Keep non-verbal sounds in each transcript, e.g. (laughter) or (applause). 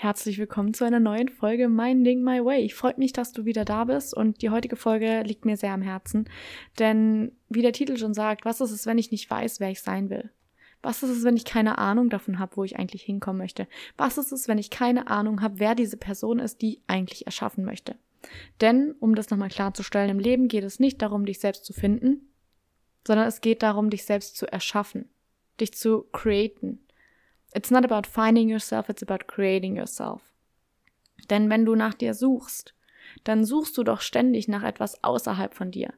Herzlich willkommen zu einer neuen Folge Minding My Way. Ich freue mich, dass du wieder da bist und die heutige Folge liegt mir sehr am Herzen, denn wie der Titel schon sagt, was ist es, wenn ich nicht weiß, wer ich sein will? Was ist es, wenn ich keine Ahnung davon habe, wo ich eigentlich hinkommen möchte? Was ist es, wenn ich keine Ahnung habe, wer diese Person ist, die ich eigentlich erschaffen möchte? Denn, um das nochmal klarzustellen, im Leben geht es nicht darum, dich selbst zu finden, sondern es geht darum, dich selbst zu erschaffen, dich zu createn, It's not about finding yourself, it's about creating yourself. Denn wenn du nach dir suchst, dann suchst du doch ständig nach etwas außerhalb von dir.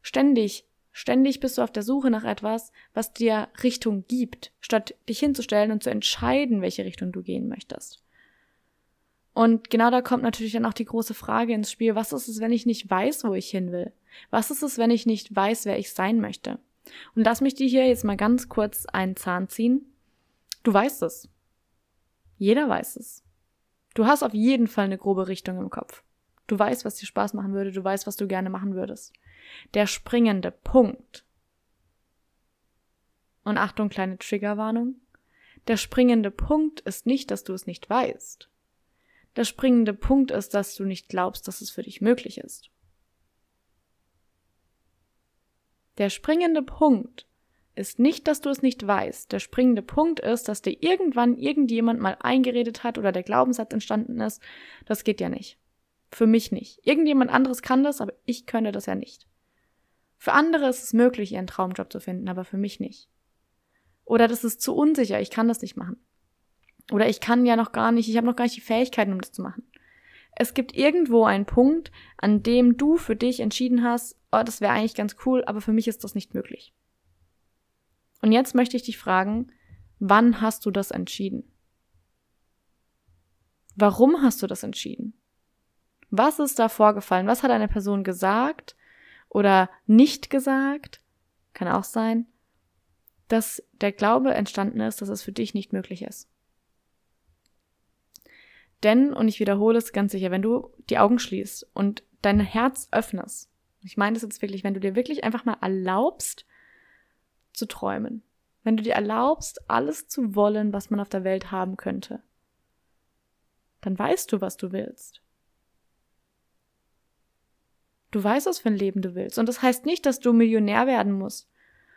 Ständig, ständig bist du auf der Suche nach etwas, was dir Richtung gibt, statt dich hinzustellen und zu entscheiden, welche Richtung du gehen möchtest. Und genau da kommt natürlich dann auch die große Frage ins Spiel, was ist es, wenn ich nicht weiß, wo ich hin will? Was ist es, wenn ich nicht weiß, wer ich sein möchte? Und lass mich dir hier jetzt mal ganz kurz einen Zahn ziehen. Du weißt es. Jeder weiß es. Du hast auf jeden Fall eine grobe Richtung im Kopf. Du weißt, was dir Spaß machen würde, du weißt, was du gerne machen würdest. Der springende Punkt. Und Achtung, kleine Triggerwarnung. Der springende Punkt ist nicht, dass du es nicht weißt. Der springende Punkt ist, dass du nicht glaubst, dass es für dich möglich ist. Der springende Punkt ist nicht, dass du es nicht weißt. Der springende Punkt ist, dass dir irgendwann irgendjemand mal eingeredet hat oder der Glaubenssatz entstanden ist. Das geht ja nicht. Für mich nicht. Irgendjemand anderes kann das, aber ich könnte das ja nicht. Für andere ist es möglich, ihren Traumjob zu finden, aber für mich nicht. Oder das ist zu unsicher, ich kann das nicht machen. Oder ich kann ja noch gar nicht, ich habe noch gar nicht die Fähigkeiten, um das zu machen. Es gibt irgendwo einen Punkt, an dem du für dich entschieden hast, oh, das wäre eigentlich ganz cool, aber für mich ist das nicht möglich. Und jetzt möchte ich dich fragen, wann hast du das entschieden? Warum hast du das entschieden? Was ist da vorgefallen? Was hat eine Person gesagt oder nicht gesagt? Kann auch sein, dass der Glaube entstanden ist, dass es für dich nicht möglich ist. Denn, und ich wiederhole es ganz sicher, wenn du die Augen schließt und dein Herz öffnest, ich meine das jetzt wirklich, wenn du dir wirklich einfach mal erlaubst, zu träumen, wenn du dir erlaubst, alles zu wollen, was man auf der Welt haben könnte, dann weißt du, was du willst. Du weißt, was für ein Leben du willst. Und das heißt nicht, dass du Millionär werden musst.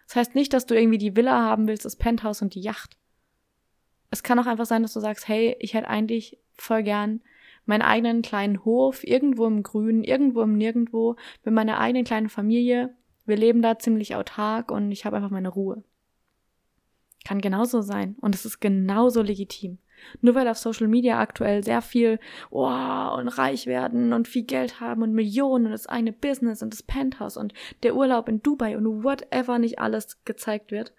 Das heißt nicht, dass du irgendwie die Villa haben willst, das Penthouse und die Yacht. Es kann auch einfach sein, dass du sagst, hey, ich hätte eigentlich voll gern meinen eigenen kleinen Hof irgendwo im Grünen, irgendwo im Nirgendwo, mit meiner eigenen kleinen Familie wir leben da ziemlich autark und ich habe einfach meine Ruhe. Kann genauso sein und es ist genauso legitim. Nur weil auf Social Media aktuell sehr viel, oh, und reich werden und viel Geld haben und Millionen und das eine Business und das Penthouse und der Urlaub in Dubai und whatever nicht alles gezeigt wird,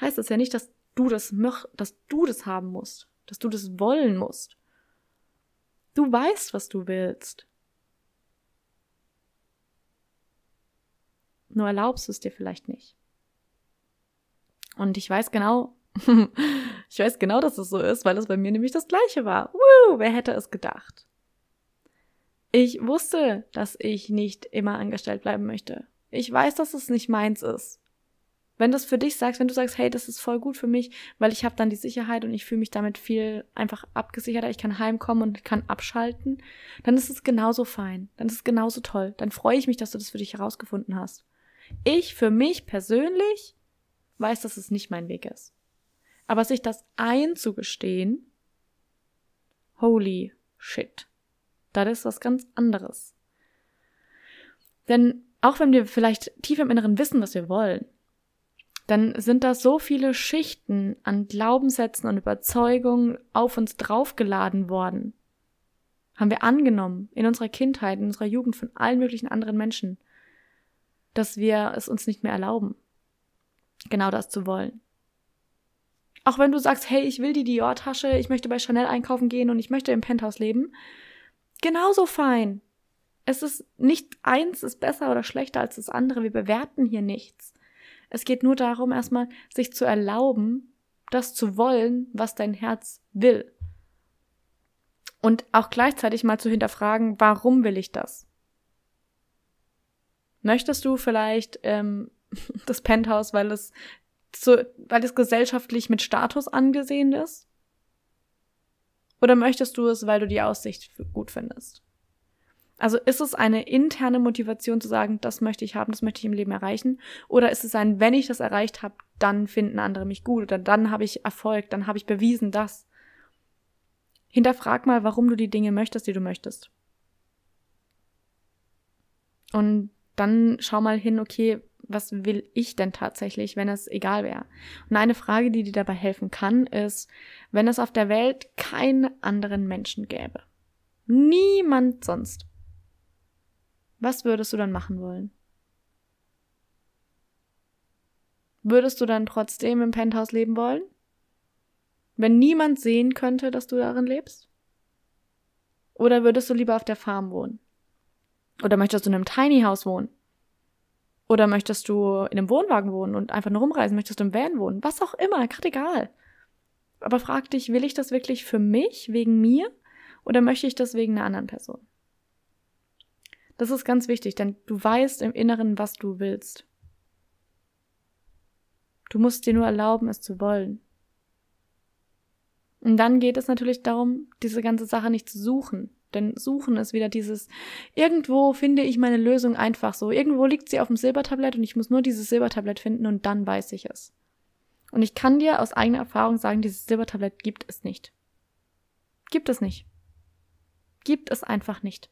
heißt das ja nicht, dass du das dass du das haben musst, dass du das wollen musst. Du weißt, was du willst. Nur erlaubst du es dir vielleicht nicht. Und ich weiß genau, (laughs) ich weiß genau, dass es so ist, weil es bei mir nämlich das gleiche war. Woo, wer hätte es gedacht? Ich wusste, dass ich nicht immer angestellt bleiben möchte. Ich weiß, dass es nicht meins ist. Wenn du es für dich sagst, wenn du sagst, hey, das ist voll gut für mich, weil ich habe dann die Sicherheit und ich fühle mich damit viel einfach abgesicherter, ich kann heimkommen und kann abschalten, dann ist es genauso fein, dann ist es genauso toll. Dann freue ich mich, dass du das für dich herausgefunden hast. Ich für mich persönlich weiß, dass es nicht mein Weg ist. Aber sich das einzugestehen, holy shit, das ist was ganz anderes. Denn auch wenn wir vielleicht tief im Inneren wissen, was wir wollen, dann sind da so viele Schichten an Glaubenssätzen und Überzeugungen auf uns draufgeladen worden. Haben wir angenommen in unserer Kindheit, in unserer Jugend von allen möglichen anderen Menschen, dass wir es uns nicht mehr erlauben, genau das zu wollen. Auch wenn du sagst, hey, ich will die Dior-Tasche, ich möchte bei Chanel einkaufen gehen und ich möchte im Penthouse leben, genauso fein. Es ist nicht eins ist besser oder schlechter als das andere. Wir bewerten hier nichts. Es geht nur darum, erstmal sich zu erlauben, das zu wollen, was dein Herz will. Und auch gleichzeitig mal zu hinterfragen, warum will ich das? Möchtest du vielleicht ähm, (laughs) das Penthouse, weil es so, weil es gesellschaftlich mit Status angesehen ist? Oder möchtest du es, weil du die Aussicht gut findest? Also ist es eine interne Motivation zu sagen, das möchte ich haben, das möchte ich im Leben erreichen? Oder ist es ein, wenn ich das erreicht habe, dann finden andere mich gut oder dann habe ich Erfolg, dann habe ich bewiesen das? Hinterfrag mal, warum du die Dinge möchtest, die du möchtest. Und dann schau mal hin, okay, was will ich denn tatsächlich, wenn es egal wäre? Und eine Frage, die dir dabei helfen kann, ist, wenn es auf der Welt keinen anderen Menschen gäbe. Niemand sonst. Was würdest du dann machen wollen? Würdest du dann trotzdem im Penthouse leben wollen? Wenn niemand sehen könnte, dass du darin lebst? Oder würdest du lieber auf der Farm wohnen? Oder möchtest du in einem Tiny House wohnen? Oder möchtest du in einem Wohnwagen wohnen und einfach nur rumreisen? Möchtest du im Van wohnen? Was auch immer, gerade egal. Aber frag dich, will ich das wirklich für mich, wegen mir? Oder möchte ich das wegen einer anderen Person? Das ist ganz wichtig, denn du weißt im Inneren, was du willst. Du musst dir nur erlauben, es zu wollen. Und dann geht es natürlich darum, diese ganze Sache nicht zu suchen. Denn suchen ist wieder dieses, irgendwo finde ich meine Lösung einfach so. Irgendwo liegt sie auf dem Silbertablett und ich muss nur dieses Silbertablett finden und dann weiß ich es. Und ich kann dir aus eigener Erfahrung sagen, dieses Silbertablett gibt es nicht. Gibt es nicht. Gibt es einfach nicht.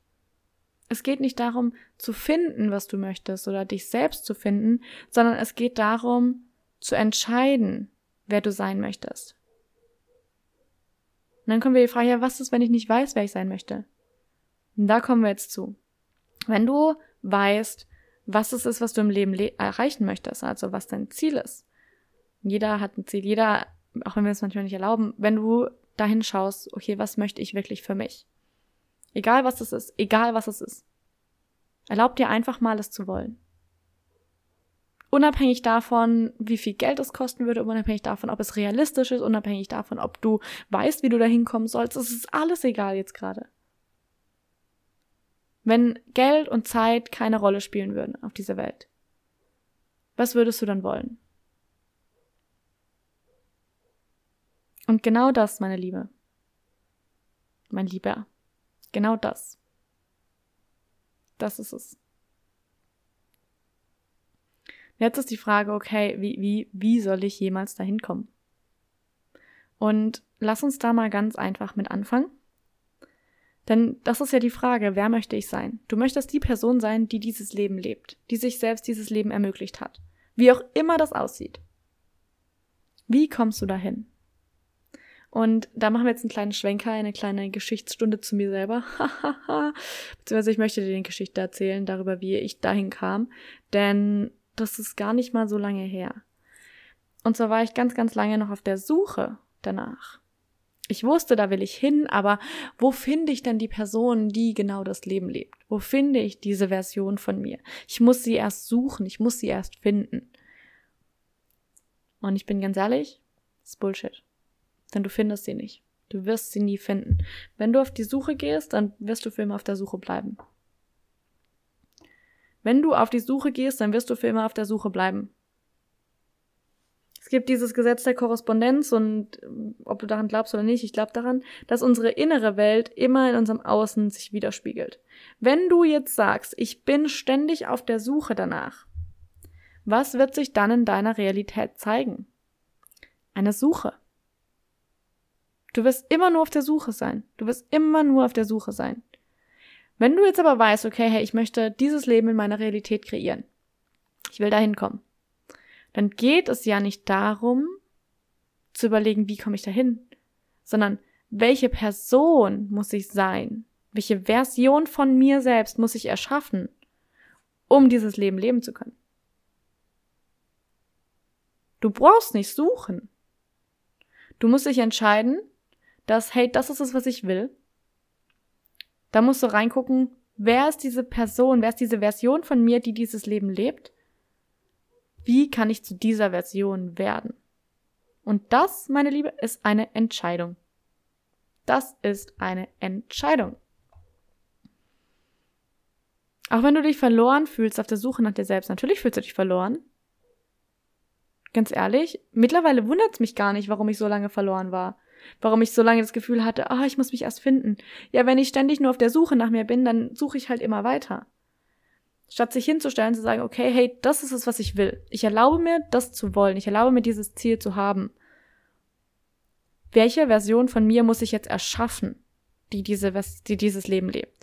Es geht nicht darum zu finden, was du möchtest oder dich selbst zu finden, sondern es geht darum zu entscheiden, wer du sein möchtest. Und dann kommen wir die Frage, ja, was ist, wenn ich nicht weiß, wer ich sein möchte? Und da kommen wir jetzt zu. Wenn du weißt, was es ist, was du im Leben erreichen möchtest, also was dein Ziel ist. Jeder hat ein Ziel, jeder, auch wenn wir es manchmal nicht erlauben, wenn du dahin schaust, okay, was möchte ich wirklich für mich? Egal was es ist, egal was es ist. Erlaub dir einfach mal es zu wollen. Unabhängig davon, wie viel Geld es kosten würde, unabhängig davon, ob es realistisch ist, unabhängig davon, ob du weißt, wie du da hinkommen sollst, es ist alles egal jetzt gerade. Wenn Geld und Zeit keine Rolle spielen würden auf dieser Welt, was würdest du dann wollen? Und genau das, meine Liebe, mein Lieber, Genau das. Das ist es. Jetzt ist die Frage, okay, wie, wie, wie soll ich jemals dahin kommen? Und lass uns da mal ganz einfach mit anfangen. Denn das ist ja die Frage, wer möchte ich sein? Du möchtest die Person sein, die dieses Leben lebt, die sich selbst dieses Leben ermöglicht hat. Wie auch immer das aussieht. Wie kommst du dahin? Und da machen wir jetzt einen kleinen Schwenker, eine kleine Geschichtsstunde zu mir selber. (laughs) Beziehungsweise ich möchte dir eine Geschichte erzählen darüber, wie ich dahin kam. Denn das ist gar nicht mal so lange her. Und zwar war ich ganz, ganz lange noch auf der Suche danach. Ich wusste, da will ich hin, aber wo finde ich denn die Person, die genau das Leben lebt? Wo finde ich diese Version von mir? Ich muss sie erst suchen, ich muss sie erst finden. Und ich bin ganz ehrlich, das ist Bullshit denn du findest sie nicht. Du wirst sie nie finden. Wenn du auf die Suche gehst, dann wirst du für immer auf der Suche bleiben. Wenn du auf die Suche gehst, dann wirst du für immer auf der Suche bleiben. Es gibt dieses Gesetz der Korrespondenz und äh, ob du daran glaubst oder nicht, ich glaube daran, dass unsere innere Welt immer in unserem Außen sich widerspiegelt. Wenn du jetzt sagst, ich bin ständig auf der Suche danach, was wird sich dann in deiner Realität zeigen? Eine Suche. Du wirst immer nur auf der Suche sein. Du wirst immer nur auf der Suche sein. Wenn du jetzt aber weißt, okay, hey, ich möchte dieses Leben in meiner Realität kreieren, ich will da hinkommen, dann geht es ja nicht darum, zu überlegen, wie komme ich da hin, sondern welche Person muss ich sein? Welche Version von mir selbst muss ich erschaffen, um dieses Leben leben zu können? Du brauchst nicht suchen. Du musst dich entscheiden, dass, hey, das ist es, was ich will. Da musst du reingucken, wer ist diese Person, wer ist diese Version von mir, die dieses Leben lebt? Wie kann ich zu dieser Version werden? Und das, meine Liebe, ist eine Entscheidung. Das ist eine Entscheidung. Auch wenn du dich verloren fühlst auf der Suche nach dir selbst, natürlich fühlst du dich verloren. Ganz ehrlich, mittlerweile wundert es mich gar nicht, warum ich so lange verloren war. Warum ich so lange das Gefühl hatte, ah, oh, ich muss mich erst finden. Ja, wenn ich ständig nur auf der Suche nach mir bin, dann suche ich halt immer weiter. Statt sich hinzustellen, zu sagen, okay, hey, das ist es, was ich will. Ich erlaube mir, das zu wollen. Ich erlaube mir, dieses Ziel zu haben. Welche Version von mir muss ich jetzt erschaffen, die, diese, die dieses Leben lebt?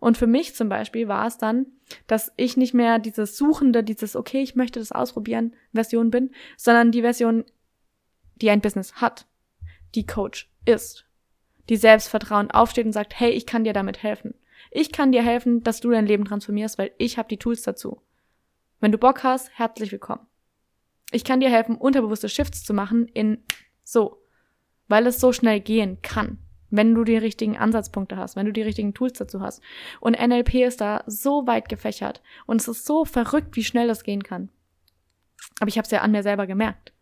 Und für mich zum Beispiel war es dann, dass ich nicht mehr dieses Suchende, dieses, okay, ich möchte das ausprobieren, Version bin, sondern die Version, die ein Business hat, die Coach ist, die Selbstvertrauen aufsteht und sagt, hey, ich kann dir damit helfen. Ich kann dir helfen, dass du dein Leben transformierst, weil ich habe die Tools dazu. Wenn du Bock hast, herzlich willkommen. Ich kann dir helfen, unterbewusste Shifts zu machen in so, weil es so schnell gehen kann, wenn du die richtigen Ansatzpunkte hast, wenn du die richtigen Tools dazu hast. Und NLP ist da so weit gefächert und es ist so verrückt, wie schnell das gehen kann. Aber ich habe es ja an mir selber gemerkt.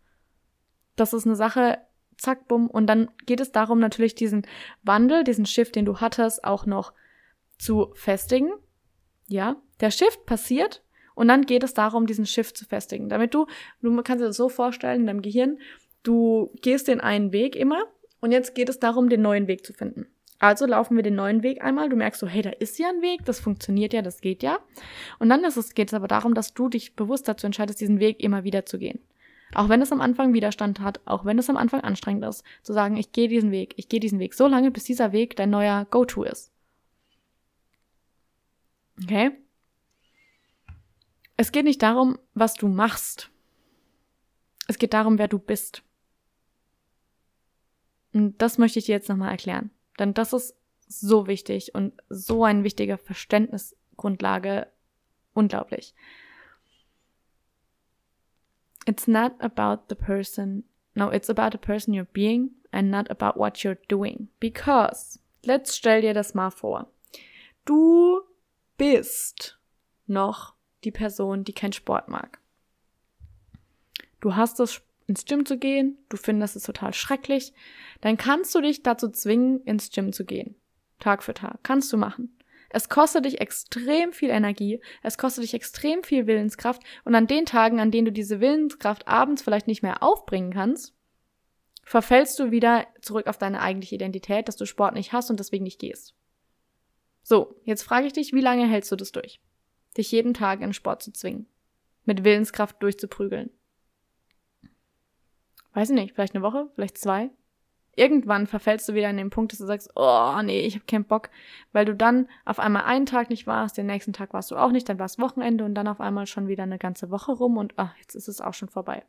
Das ist eine Sache, zack, bumm. Und dann geht es darum, natürlich diesen Wandel, diesen Shift, den du hattest, auch noch zu festigen. Ja, der Shift passiert und dann geht es darum, diesen Shift zu festigen. Damit du, du kannst dir das so vorstellen in deinem Gehirn, du gehst den einen Weg immer und jetzt geht es darum, den neuen Weg zu finden. Also laufen wir den neuen Weg einmal. Du merkst so, hey, da ist ja ein Weg, das funktioniert ja, das geht ja. Und dann ist es, geht es aber darum, dass du dich bewusst dazu entscheidest, diesen Weg immer wieder zu gehen. Auch wenn es am Anfang Widerstand hat, auch wenn es am Anfang anstrengend ist, zu sagen, ich gehe diesen Weg, ich gehe diesen Weg so lange, bis dieser Weg dein neuer Go-To ist. Okay? Es geht nicht darum, was du machst. Es geht darum, wer du bist. Und das möchte ich dir jetzt nochmal erklären. Denn das ist so wichtig und so ein wichtiger Verständnisgrundlage. Unglaublich. It's not about the person. No, it's about the person you're being and not about what you're doing. Because, let's stell dir das mal vor. Du bist noch die Person, die keinen Sport mag. Du hast es, ins Gym zu gehen, du findest es total schrecklich, dann kannst du dich dazu zwingen, ins Gym zu gehen. Tag für Tag. Kannst du machen. Es kostet dich extrem viel Energie, es kostet dich extrem viel Willenskraft und an den Tagen, an denen du diese Willenskraft abends vielleicht nicht mehr aufbringen kannst, verfällst du wieder zurück auf deine eigentliche Identität, dass du Sport nicht hast und deswegen nicht gehst. So, jetzt frage ich dich, wie lange hältst du das durch? Dich jeden Tag in Sport zu zwingen. Mit Willenskraft durchzuprügeln. Weiß ich nicht, vielleicht eine Woche, vielleicht zwei. Irgendwann verfällst du wieder in den Punkt, dass du sagst, oh nee, ich habe keinen Bock, weil du dann auf einmal einen Tag nicht warst, den nächsten Tag warst du auch nicht, dann war es Wochenende und dann auf einmal schon wieder eine ganze Woche rum und ach, jetzt ist es auch schon vorbei.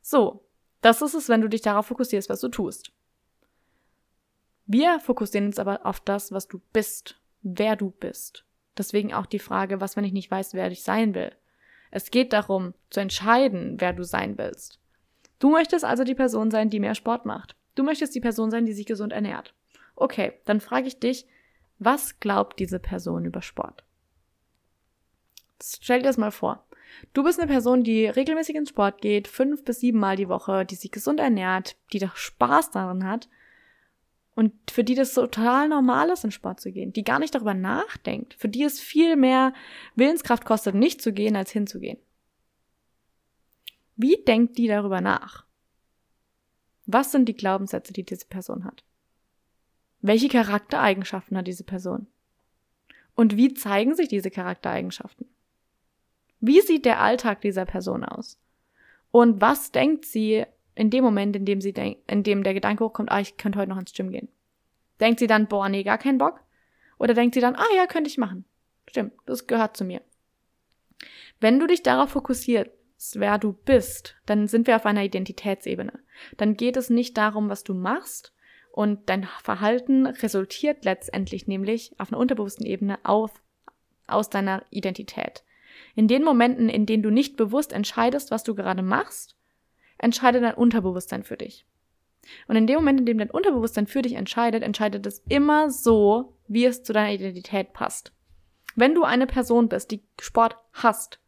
So, das ist es, wenn du dich darauf fokussierst, was du tust. Wir fokussieren uns aber auf das, was du bist wer du bist. Deswegen auch die Frage, was, wenn ich nicht weiß, wer ich sein will. Es geht darum, zu entscheiden, wer du sein willst. Du möchtest also die Person sein, die mehr Sport macht. Du möchtest die Person sein, die sich gesund ernährt. Okay, dann frage ich dich, was glaubt diese Person über Sport? Stell dir das mal vor. Du bist eine Person, die regelmäßig ins Sport geht, fünf bis sieben Mal die Woche, die sich gesund ernährt, die doch Spaß daran hat und für die das total normal ist, in Sport zu gehen, die gar nicht darüber nachdenkt, für die es viel mehr Willenskraft kostet, nicht zu gehen, als hinzugehen. Wie denkt die darüber nach? Was sind die Glaubenssätze, die diese Person hat? Welche Charaktereigenschaften hat diese Person? Und wie zeigen sich diese Charaktereigenschaften? Wie sieht der Alltag dieser Person aus? Und was denkt sie in dem Moment, in dem sie denkt, in dem der Gedanke hochkommt, ah, ich könnte heute noch ins Gym gehen. Denkt sie dann, boah, nee, gar keinen Bock? Oder denkt sie dann, ah ja, könnte ich machen. Stimmt, das gehört zu mir. Wenn du dich darauf fokussierst, wer du bist, dann sind wir auf einer Identitätsebene. Dann geht es nicht darum, was du machst, und dein Verhalten resultiert letztendlich nämlich auf einer unterbewussten Ebene auf, aus deiner Identität. In den Momenten, in denen du nicht bewusst entscheidest, was du gerade machst, entscheidet dein Unterbewusstsein für dich. Und in dem Moment, in dem dein Unterbewusstsein für dich entscheidet, entscheidet es immer so, wie es zu deiner Identität passt. Wenn du eine Person bist, die Sport hasst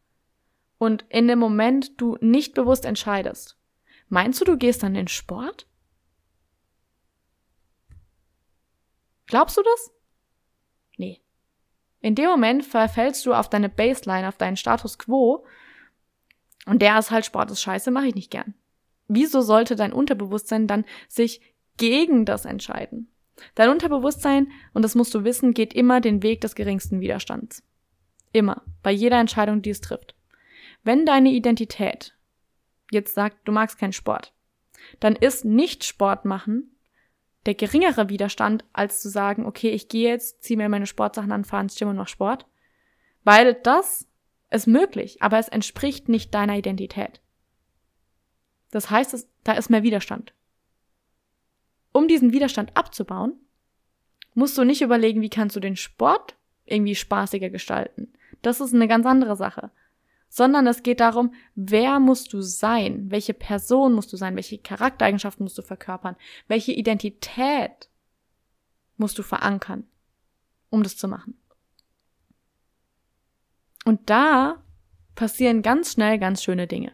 und in dem Moment du nicht bewusst entscheidest, meinst du, du gehst dann in Sport? Glaubst du das? Nee. In dem Moment verfällst du auf deine Baseline, auf deinen Status quo und der ist halt Sport ist scheiße, mache ich nicht gern. Wieso sollte dein Unterbewusstsein dann sich gegen das entscheiden? Dein Unterbewusstsein, und das musst du wissen, geht immer den Weg des geringsten Widerstands. Immer. Bei jeder Entscheidung, die es trifft. Wenn deine Identität jetzt sagt, du magst keinen Sport, dann ist nicht Sport machen der geringere Widerstand, als zu sagen, okay, ich gehe jetzt, ziehe mir meine Sportsachen an, fahre ins Gym und mach Sport. Weil das ist möglich, aber es entspricht nicht deiner Identität. Das heißt, es, da ist mehr Widerstand. Um diesen Widerstand abzubauen, musst du nicht überlegen, wie kannst du den Sport irgendwie spaßiger gestalten. Das ist eine ganz andere Sache. Sondern es geht darum, wer musst du sein? Welche Person musst du sein? Welche Charaktereigenschaften musst du verkörpern? Welche Identität musst du verankern, um das zu machen? Und da passieren ganz schnell ganz schöne Dinge.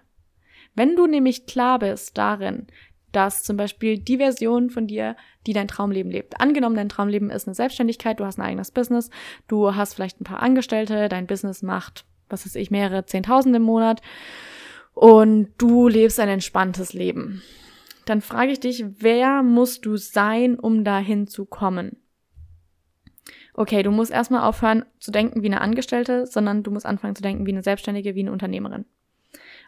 Wenn du nämlich klar bist darin, dass zum Beispiel die Version von dir, die dein Traumleben lebt. Angenommen, dein Traumleben ist eine Selbstständigkeit, du hast ein eigenes Business, du hast vielleicht ein paar Angestellte, dein Business macht, was weiß ich, mehrere Zehntausend im Monat und du lebst ein entspanntes Leben. Dann frage ich dich, wer musst du sein, um dahin zu kommen? Okay, du musst erstmal aufhören zu denken wie eine Angestellte, sondern du musst anfangen zu denken wie eine Selbstständige, wie eine Unternehmerin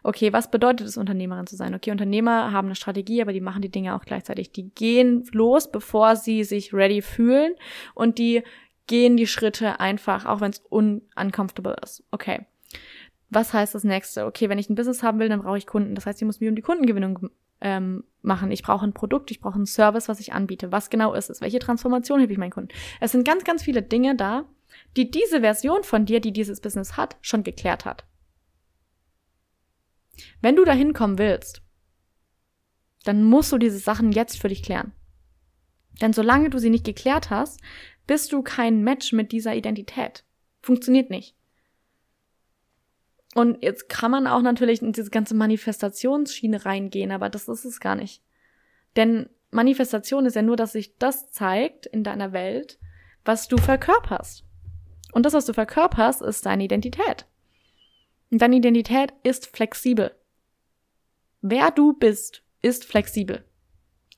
okay, was bedeutet es, Unternehmerin zu sein? Okay, Unternehmer haben eine Strategie, aber die machen die Dinge auch gleichzeitig. Die gehen los, bevor sie sich ready fühlen und die gehen die Schritte einfach, auch wenn es uncomfortable ist. Okay. Was heißt das nächste? Okay, wenn ich ein Business haben will, dann brauche ich Kunden. Das heißt, ich muss mich um die Kundengewinnung ähm, machen. Ich brauche ein Produkt, ich brauche einen Service, was ich anbiete. Was genau ist es? Welche Transformation habe ich meinen Kunden? Es sind ganz, ganz viele Dinge da, die diese Version von dir, die dieses Business hat, schon geklärt hat. Wenn du dahin kommen willst, dann musst du diese Sachen jetzt für dich klären. Denn solange du sie nicht geklärt hast, bist du kein Match mit dieser Identität. Funktioniert nicht. Und jetzt kann man auch natürlich in diese ganze Manifestationsschiene reingehen, aber das ist es gar nicht. Denn Manifestation ist ja nur, dass sich das zeigt in deiner Welt, was du verkörperst. Und das, was du verkörperst, ist deine Identität. Und deine Identität ist flexibel. Wer du bist, ist flexibel.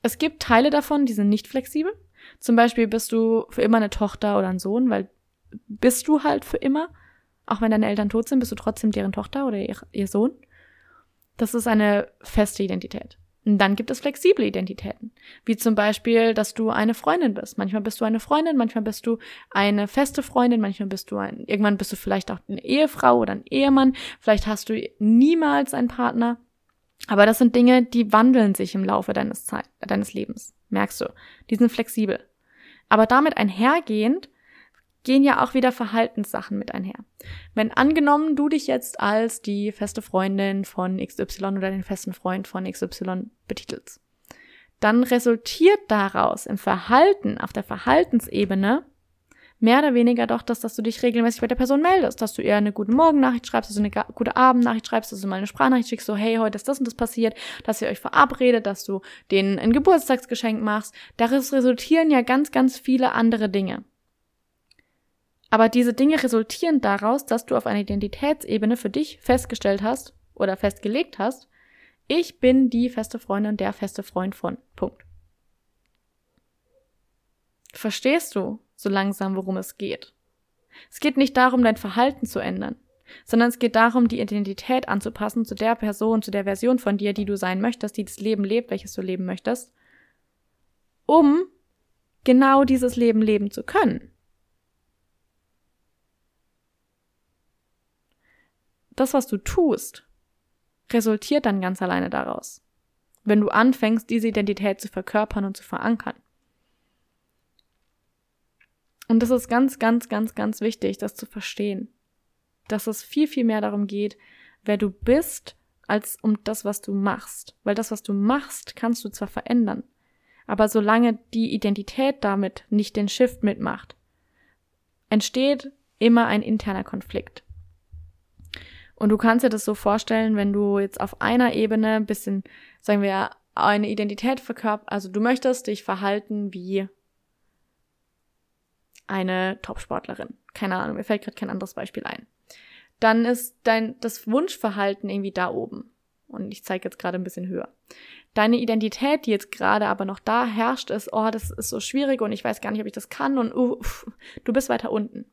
Es gibt Teile davon, die sind nicht flexibel. Zum Beispiel bist du für immer eine Tochter oder ein Sohn, weil bist du halt für immer. Auch wenn deine Eltern tot sind, bist du trotzdem deren Tochter oder ihr, ihr Sohn. Das ist eine feste Identität. Und dann gibt es flexible Identitäten, wie zum Beispiel, dass du eine Freundin bist. Manchmal bist du eine Freundin, manchmal bist du eine feste Freundin, manchmal bist du ein, irgendwann bist du vielleicht auch eine Ehefrau oder ein Ehemann, vielleicht hast du niemals einen Partner. Aber das sind Dinge, die wandeln sich im Laufe deines, Zeit, deines Lebens, merkst du. Die sind flexibel. Aber damit einhergehend gehen ja auch wieder Verhaltenssachen mit einher. Wenn angenommen du dich jetzt als die feste Freundin von XY oder den festen Freund von XY betitelst, dann resultiert daraus im Verhalten, auf der Verhaltensebene, mehr oder weniger doch, dass, dass du dich regelmäßig bei der Person meldest, dass du ihr eine gute Morgennachricht schreibst, dass du eine gute Abendnachricht schreibst, dass du mal eine Sprachnachricht schickst, so hey, heute ist das und das passiert, dass ihr euch verabredet, dass du denen ein Geburtstagsgeschenk machst. Daraus resultieren ja ganz, ganz viele andere Dinge. Aber diese Dinge resultieren daraus, dass du auf einer Identitätsebene für dich festgestellt hast oder festgelegt hast, ich bin die feste Freundin, der feste Freund von. Punkt. Verstehst du so langsam, worum es geht. Es geht nicht darum, dein Verhalten zu ändern, sondern es geht darum, die Identität anzupassen zu der Person, zu der Version von dir, die du sein möchtest, die das Leben lebt, welches du leben möchtest, um genau dieses Leben leben zu können. Das, was du tust, resultiert dann ganz alleine daraus, wenn du anfängst, diese Identität zu verkörpern und zu verankern. Und das ist ganz, ganz, ganz, ganz wichtig, das zu verstehen. Dass es viel, viel mehr darum geht, wer du bist, als um das, was du machst. Weil das, was du machst, kannst du zwar verändern, aber solange die Identität damit nicht den Shift mitmacht, entsteht immer ein interner Konflikt. Und du kannst dir das so vorstellen, wenn du jetzt auf einer Ebene ein bisschen, sagen wir, eine Identität verkörperst, also du möchtest dich verhalten wie eine Topsportlerin. Keine Ahnung, mir fällt gerade kein anderes Beispiel ein. Dann ist dein, das Wunschverhalten irgendwie da oben. Und ich zeige jetzt gerade ein bisschen höher. Deine Identität, die jetzt gerade aber noch da herrscht, ist, oh, das ist so schwierig und ich weiß gar nicht, ob ich das kann und uh, du bist weiter unten.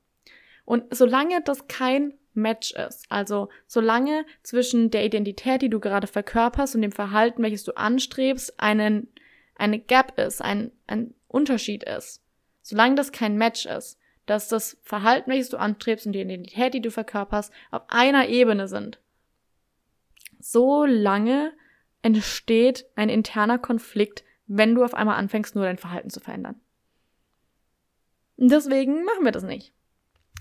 Und solange das kein Match ist. Also solange zwischen der Identität, die du gerade verkörperst und dem Verhalten, welches du anstrebst, einen, eine Gap ist, ein, ein Unterschied ist. Solange das kein Match ist, dass das Verhalten, welches du anstrebst und die Identität, die du verkörperst, auf einer Ebene sind. So lange entsteht ein interner Konflikt, wenn du auf einmal anfängst, nur dein Verhalten zu verändern. Und deswegen machen wir das nicht.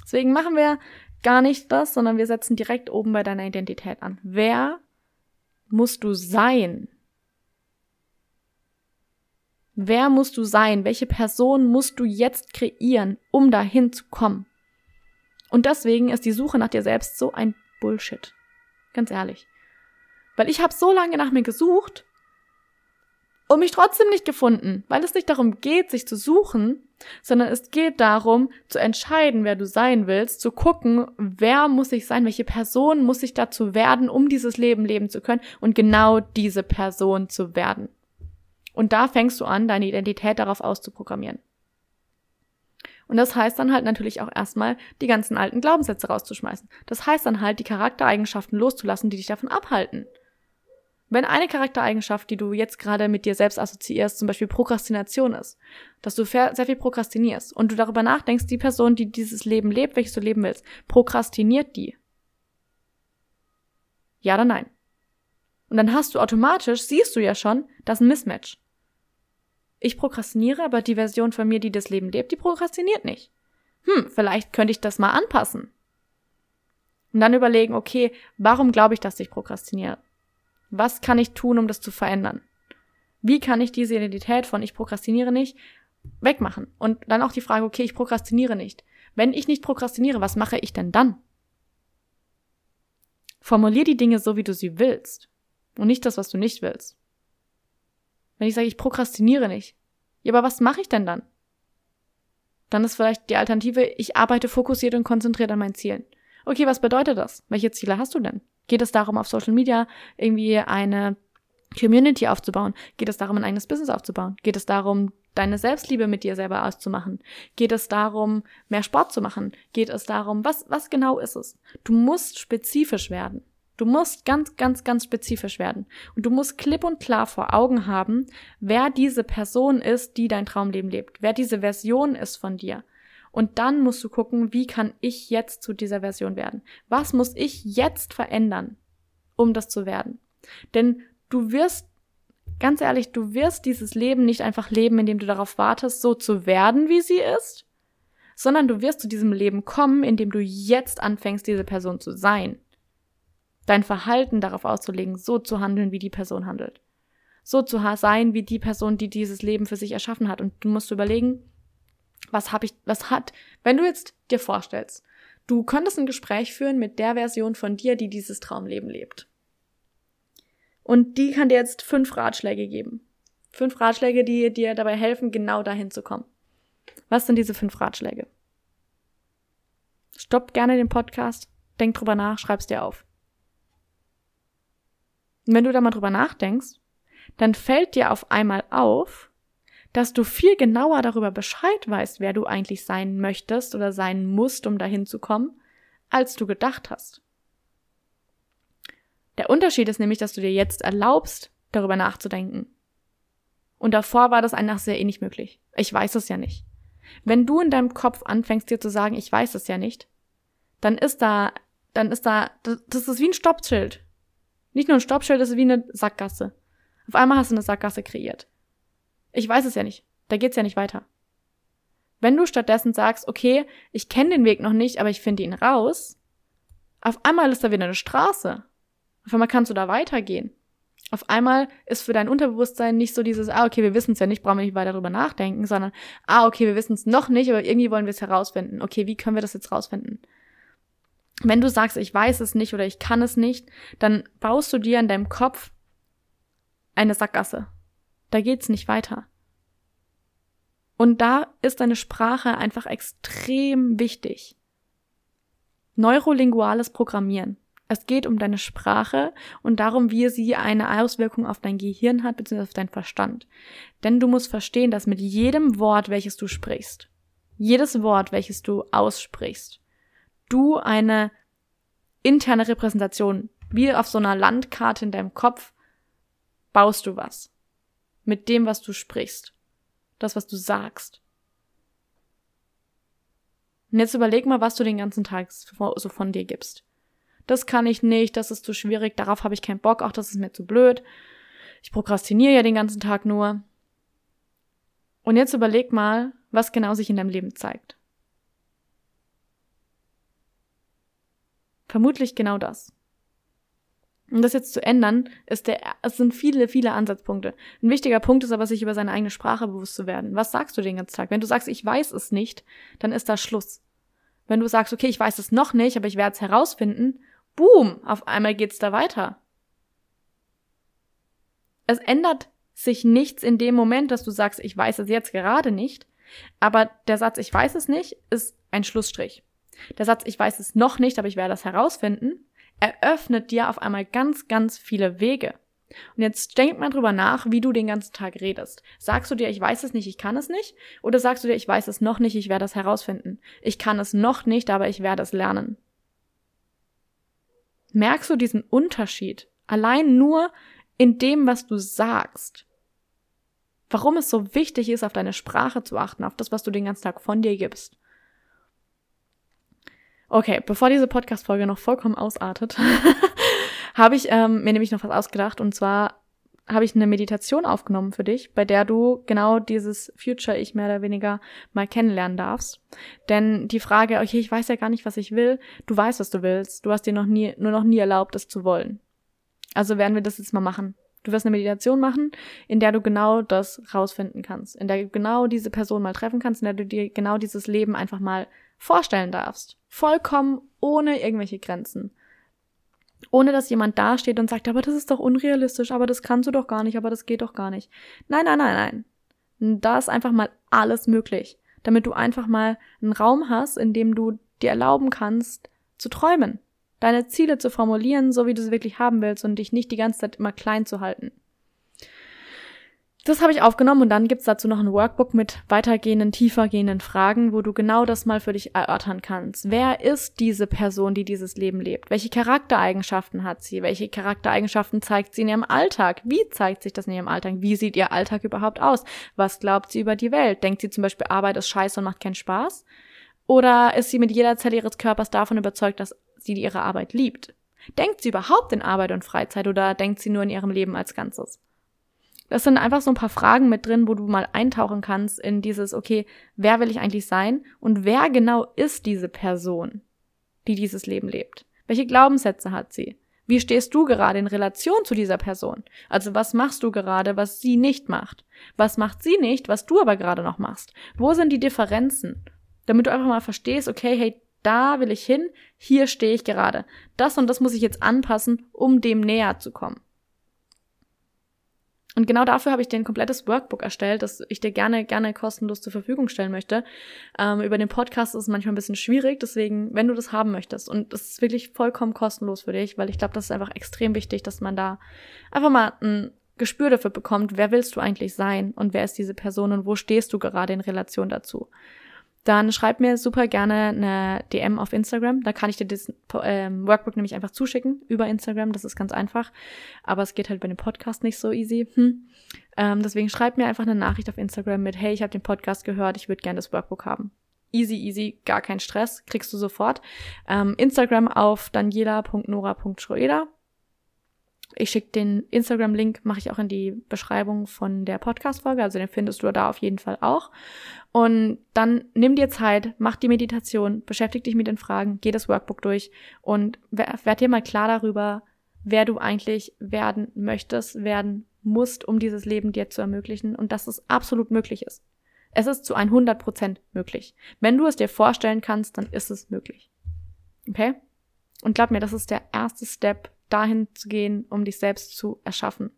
Deswegen machen wir gar nicht das, sondern wir setzen direkt oben bei deiner Identität an. Wer musst du sein? Wer musst du sein? Welche Person musst du jetzt kreieren, um dahin zu kommen? Und deswegen ist die Suche nach dir selbst so ein Bullshit. Ganz ehrlich. Weil ich habe so lange nach mir gesucht und mich trotzdem nicht gefunden, weil es nicht darum geht, sich zu suchen, sondern es geht darum, zu entscheiden, wer du sein willst, zu gucken, wer muss ich sein, welche Person muss ich dazu werden, um dieses Leben leben zu können und genau diese Person zu werden. Und da fängst du an, deine Identität darauf auszuprogrammieren. Und das heißt dann halt natürlich auch erstmal, die ganzen alten Glaubenssätze rauszuschmeißen. Das heißt dann halt, die Charaktereigenschaften loszulassen, die dich davon abhalten. Wenn eine Charaktereigenschaft, die du jetzt gerade mit dir selbst assoziierst, zum Beispiel Prokrastination ist, dass du sehr viel prokrastinierst und du darüber nachdenkst, die Person, die dieses Leben lebt, welches du leben willst, prokrastiniert die? Ja oder nein? Und dann hast du automatisch, siehst du ja schon, das ist ein Mismatch. Ich prokrastiniere, aber die Version von mir, die das Leben lebt, die prokrastiniert nicht. Hm, vielleicht könnte ich das mal anpassen. Und dann überlegen, okay, warum glaube ich, dass ich prokrastiniere? Was kann ich tun, um das zu verändern? Wie kann ich diese Identität von ich prokrastiniere nicht wegmachen? Und dann auch die Frage, okay, ich prokrastiniere nicht. Wenn ich nicht prokrastiniere, was mache ich denn dann? Formulier die Dinge so, wie du sie willst und nicht das, was du nicht willst. Wenn ich sage, ich prokrastiniere nicht, ja, aber was mache ich denn dann? Dann ist vielleicht die Alternative, ich arbeite fokussiert und konzentriert an meinen Zielen. Okay, was bedeutet das? Welche Ziele hast du denn? Geht es darum, auf Social Media irgendwie eine Community aufzubauen? Geht es darum, ein eigenes Business aufzubauen? Geht es darum, deine Selbstliebe mit dir selber auszumachen? Geht es darum, mehr Sport zu machen? Geht es darum, was, was genau ist es? Du musst spezifisch werden. Du musst ganz, ganz, ganz spezifisch werden. Und du musst klipp und klar vor Augen haben, wer diese Person ist, die dein Traumleben lebt. Wer diese Version ist von dir. Und dann musst du gucken, wie kann ich jetzt zu dieser Version werden? Was muss ich jetzt verändern, um das zu werden? Denn du wirst, ganz ehrlich, du wirst dieses Leben nicht einfach leben, indem du darauf wartest, so zu werden, wie sie ist, sondern du wirst zu diesem Leben kommen, indem du jetzt anfängst, diese Person zu sein. Dein Verhalten darauf auszulegen, so zu handeln, wie die Person handelt. So zu sein, wie die Person, die dieses Leben für sich erschaffen hat. Und du musst überlegen, was habe ich, was hat, wenn du jetzt dir vorstellst, du könntest ein Gespräch führen mit der Version von dir, die dieses Traumleben lebt. Und die kann dir jetzt fünf Ratschläge geben. Fünf Ratschläge, die dir dabei helfen, genau dahin zu kommen. Was sind diese fünf Ratschläge? Stopp gerne den Podcast, denk drüber nach, schreib's dir auf. Und wenn du da mal drüber nachdenkst, dann fällt dir auf einmal auf, dass du viel genauer darüber Bescheid weißt, wer du eigentlich sein möchtest oder sein musst, um dahin zu kommen, als du gedacht hast. Der Unterschied ist nämlich, dass du dir jetzt erlaubst, darüber nachzudenken. Und davor war das einfach sehr ähnlich möglich. Ich weiß es ja nicht. Wenn du in deinem Kopf anfängst, dir zu sagen, ich weiß es ja nicht, dann ist da dann ist da, das ist wie ein Stoppschild. Nicht nur ein Stoppschild, das ist wie eine Sackgasse. Auf einmal hast du eine Sackgasse kreiert. Ich weiß es ja nicht. Da geht's ja nicht weiter. Wenn du stattdessen sagst, okay, ich kenne den Weg noch nicht, aber ich finde ihn raus, auf einmal ist da wieder eine Straße. Auf einmal kannst du da weitergehen. Auf einmal ist für dein Unterbewusstsein nicht so dieses, ah, okay, wir wissen es ja nicht, brauchen wir nicht weiter darüber nachdenken, sondern, ah, okay, wir wissen es noch nicht, aber irgendwie wollen wir es herausfinden. Okay, wie können wir das jetzt herausfinden? Wenn du sagst, ich weiß es nicht oder ich kann es nicht, dann baust du dir in deinem Kopf eine Sackgasse. Da geht's nicht weiter. Und da ist deine Sprache einfach extrem wichtig. Neurolinguales Programmieren. Es geht um deine Sprache und darum, wie sie eine Auswirkung auf dein Gehirn hat, beziehungsweise auf deinen Verstand. Denn du musst verstehen, dass mit jedem Wort, welches du sprichst, jedes Wort, welches du aussprichst, du eine interne Repräsentation, wie auf so einer Landkarte in deinem Kopf, baust du was. Mit dem, was du sprichst. Das, was du sagst. Und jetzt überleg mal, was du den ganzen Tag so von dir gibst das kann ich nicht, das ist zu schwierig, darauf habe ich keinen Bock, auch das ist mir zu blöd. Ich prokrastiniere ja den ganzen Tag nur. Und jetzt überleg mal, was genau sich in deinem Leben zeigt. Vermutlich genau das. Um das jetzt zu ändern, ist der, es sind viele, viele Ansatzpunkte. Ein wichtiger Punkt ist aber, sich über seine eigene Sprache bewusst zu werden. Was sagst du den ganzen Tag? Wenn du sagst, ich weiß es nicht, dann ist da Schluss. Wenn du sagst, okay, ich weiß es noch nicht, aber ich werde es herausfinden boom, auf einmal geht's da weiter. Es ändert sich nichts in dem Moment, dass du sagst, ich weiß es jetzt gerade nicht, aber der Satz, ich weiß es nicht, ist ein Schlussstrich. Der Satz, ich weiß es noch nicht, aber ich werde das herausfinden, eröffnet dir auf einmal ganz, ganz viele Wege. Und jetzt denk mal drüber nach, wie du den ganzen Tag redest. Sagst du dir, ich weiß es nicht, ich kann es nicht? Oder sagst du dir, ich weiß es noch nicht, ich werde es herausfinden? Ich kann es noch nicht, aber ich werde es lernen. Merkst du diesen Unterschied? Allein nur in dem, was du sagst. Warum es so wichtig ist, auf deine Sprache zu achten, auf das, was du den ganzen Tag von dir gibst. Okay, bevor diese Podcast-Folge noch vollkommen ausartet, (laughs) habe ich ähm, mir nämlich noch was ausgedacht. Und zwar habe ich eine Meditation aufgenommen für dich, bei der du genau dieses Future-Ich mehr oder weniger mal kennenlernen darfst. Denn die Frage, okay, ich weiß ja gar nicht, was ich will, du weißt, was du willst, du hast dir noch nie, nur noch nie erlaubt, es zu wollen. Also werden wir das jetzt mal machen. Du wirst eine Meditation machen, in der du genau das rausfinden kannst, in der du genau diese Person mal treffen kannst, in der du dir genau dieses Leben einfach mal vorstellen darfst. Vollkommen ohne irgendwelche Grenzen ohne dass jemand dasteht und sagt, aber das ist doch unrealistisch, aber das kannst du doch gar nicht, aber das geht doch gar nicht. Nein, nein, nein, nein. Da ist einfach mal alles möglich, damit du einfach mal einen Raum hast, in dem du dir erlauben kannst, zu träumen, deine Ziele zu formulieren, so wie du sie wirklich haben willst und dich nicht die ganze Zeit immer klein zu halten. Das habe ich aufgenommen und dann gibt's dazu noch ein Workbook mit weitergehenden, tiefergehenden Fragen, wo du genau das mal für dich erörtern kannst. Wer ist diese Person, die dieses Leben lebt? Welche Charaktereigenschaften hat sie? Welche Charaktereigenschaften zeigt sie in ihrem Alltag? Wie zeigt sich das in ihrem Alltag? Wie sieht ihr Alltag überhaupt aus? Was glaubt sie über die Welt? Denkt sie zum Beispiel, Arbeit ist scheiße und macht keinen Spaß? Oder ist sie mit jeder Zelle ihres Körpers davon überzeugt, dass sie ihre Arbeit liebt? Denkt sie überhaupt in Arbeit und Freizeit oder denkt sie nur in ihrem Leben als Ganzes? Das sind einfach so ein paar Fragen mit drin, wo du mal eintauchen kannst in dieses, okay, wer will ich eigentlich sein und wer genau ist diese Person, die dieses Leben lebt? Welche Glaubenssätze hat sie? Wie stehst du gerade in Relation zu dieser Person? Also was machst du gerade, was sie nicht macht? Was macht sie nicht, was du aber gerade noch machst? Wo sind die Differenzen? Damit du einfach mal verstehst, okay, hey, da will ich hin, hier stehe ich gerade. Das und das muss ich jetzt anpassen, um dem näher zu kommen. Und genau dafür habe ich dir ein komplettes Workbook erstellt, das ich dir gerne, gerne kostenlos zur Verfügung stellen möchte. Ähm, über den Podcast ist es manchmal ein bisschen schwierig, deswegen, wenn du das haben möchtest, und das ist wirklich vollkommen kostenlos für dich, weil ich glaube, das ist einfach extrem wichtig, dass man da einfach mal ein Gespür dafür bekommt, wer willst du eigentlich sein und wer ist diese Person und wo stehst du gerade in Relation dazu dann schreib mir super gerne eine DM auf Instagram. Da kann ich dir das ähm, Workbook nämlich einfach zuschicken über Instagram. Das ist ganz einfach. Aber es geht halt bei dem Podcast nicht so easy. Hm. Ähm, deswegen schreib mir einfach eine Nachricht auf Instagram mit, hey, ich habe den Podcast gehört, ich würde gerne das Workbook haben. Easy, easy, gar kein Stress, kriegst du sofort. Ähm, Instagram auf daniela.nora.schroeder. Ich schicke den Instagram-Link, mache ich auch in die Beschreibung von der Podcast-Folge, also den findest du da auf jeden Fall auch. Und dann nimm dir Zeit, mach die Meditation, beschäftige dich mit den Fragen, geh das Workbook durch und werd dir mal klar darüber, wer du eigentlich werden möchtest, werden musst, um dieses Leben dir zu ermöglichen und dass es absolut möglich ist. Es ist zu 100 Prozent möglich. Wenn du es dir vorstellen kannst, dann ist es möglich. Okay? Und glaub mir, das ist der erste Step, dahin zu gehen, um dich selbst zu erschaffen.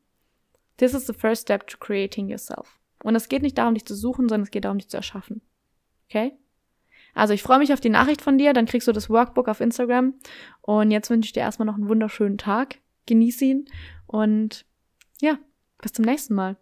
This is the first step to creating yourself. Und es geht nicht darum, dich zu suchen, sondern es geht darum, dich zu erschaffen. Okay? Also ich freue mich auf die Nachricht von dir, dann kriegst du das Workbook auf Instagram. Und jetzt wünsche ich dir erstmal noch einen wunderschönen Tag. Genieß ihn und ja, bis zum nächsten Mal.